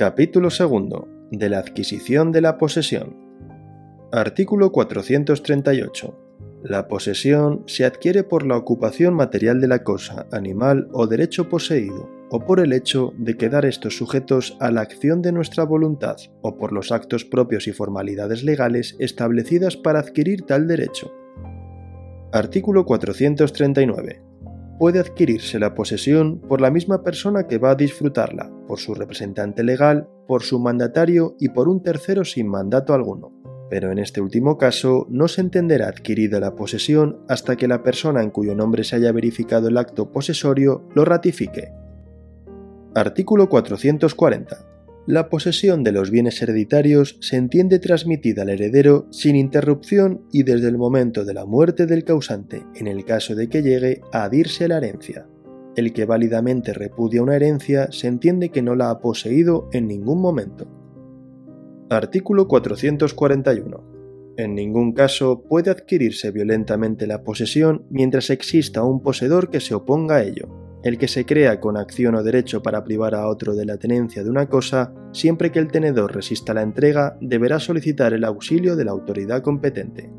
Capítulo 2. De la adquisición de la posesión. Artículo 438. La posesión se adquiere por la ocupación material de la cosa, animal o derecho poseído, o por el hecho de quedar estos sujetos a la acción de nuestra voluntad, o por los actos propios y formalidades legales establecidas para adquirir tal derecho. Artículo 439 puede adquirirse la posesión por la misma persona que va a disfrutarla, por su representante legal, por su mandatario y por un tercero sin mandato alguno. Pero en este último caso no se entenderá adquirida la posesión hasta que la persona en cuyo nombre se haya verificado el acto posesorio lo ratifique. Artículo 440. La posesión de los bienes hereditarios se entiende transmitida al heredero sin interrupción y desde el momento de la muerte del causante, en el caso de que llegue a adhirse a la herencia. El que válidamente repudia una herencia se entiende que no la ha poseído en ningún momento. Artículo 441. En ningún caso puede adquirirse violentamente la posesión mientras exista un poseedor que se oponga a ello el que se crea con acción o derecho para privar a otro de la tenencia de una cosa, siempre que el tenedor resista la entrega, deberá solicitar el auxilio de la autoridad competente.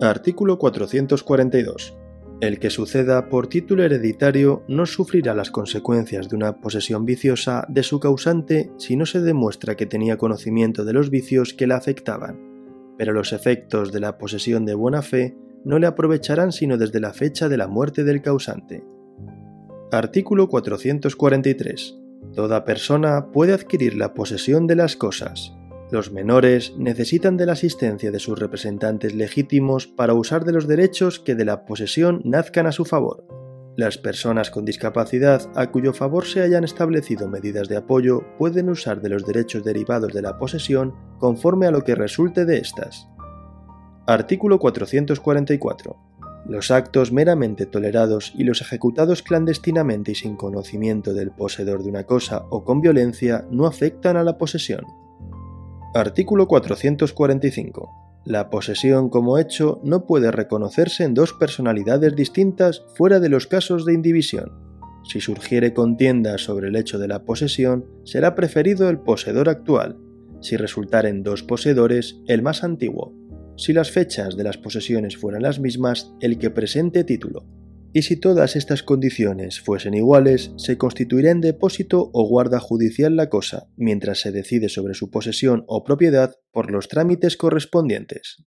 Artículo 442. El que suceda por título hereditario no sufrirá las consecuencias de una posesión viciosa de su causante si no se demuestra que tenía conocimiento de los vicios que la afectaban, pero los efectos de la posesión de buena fe no le aprovecharán sino desde la fecha de la muerte del causante. Artículo 443. Toda persona puede adquirir la posesión de las cosas. Los menores necesitan de la asistencia de sus representantes legítimos para usar de los derechos que de la posesión nazcan a su favor. Las personas con discapacidad a cuyo favor se hayan establecido medidas de apoyo pueden usar de los derechos derivados de la posesión conforme a lo que resulte de estas. Artículo 444. Los actos meramente tolerados y los ejecutados clandestinamente y sin conocimiento del poseedor de una cosa o con violencia no afectan a la posesión. Artículo 445. La posesión como hecho no puede reconocerse en dos personalidades distintas fuera de los casos de indivisión. Si surgiere contienda sobre el hecho de la posesión, será preferido el poseedor actual. Si resultaren dos poseedores, el más antiguo si las fechas de las posesiones fueran las mismas, el que presente título. Y si todas estas condiciones fuesen iguales, se constituirá en depósito o guarda judicial la cosa, mientras se decide sobre su posesión o propiedad por los trámites correspondientes.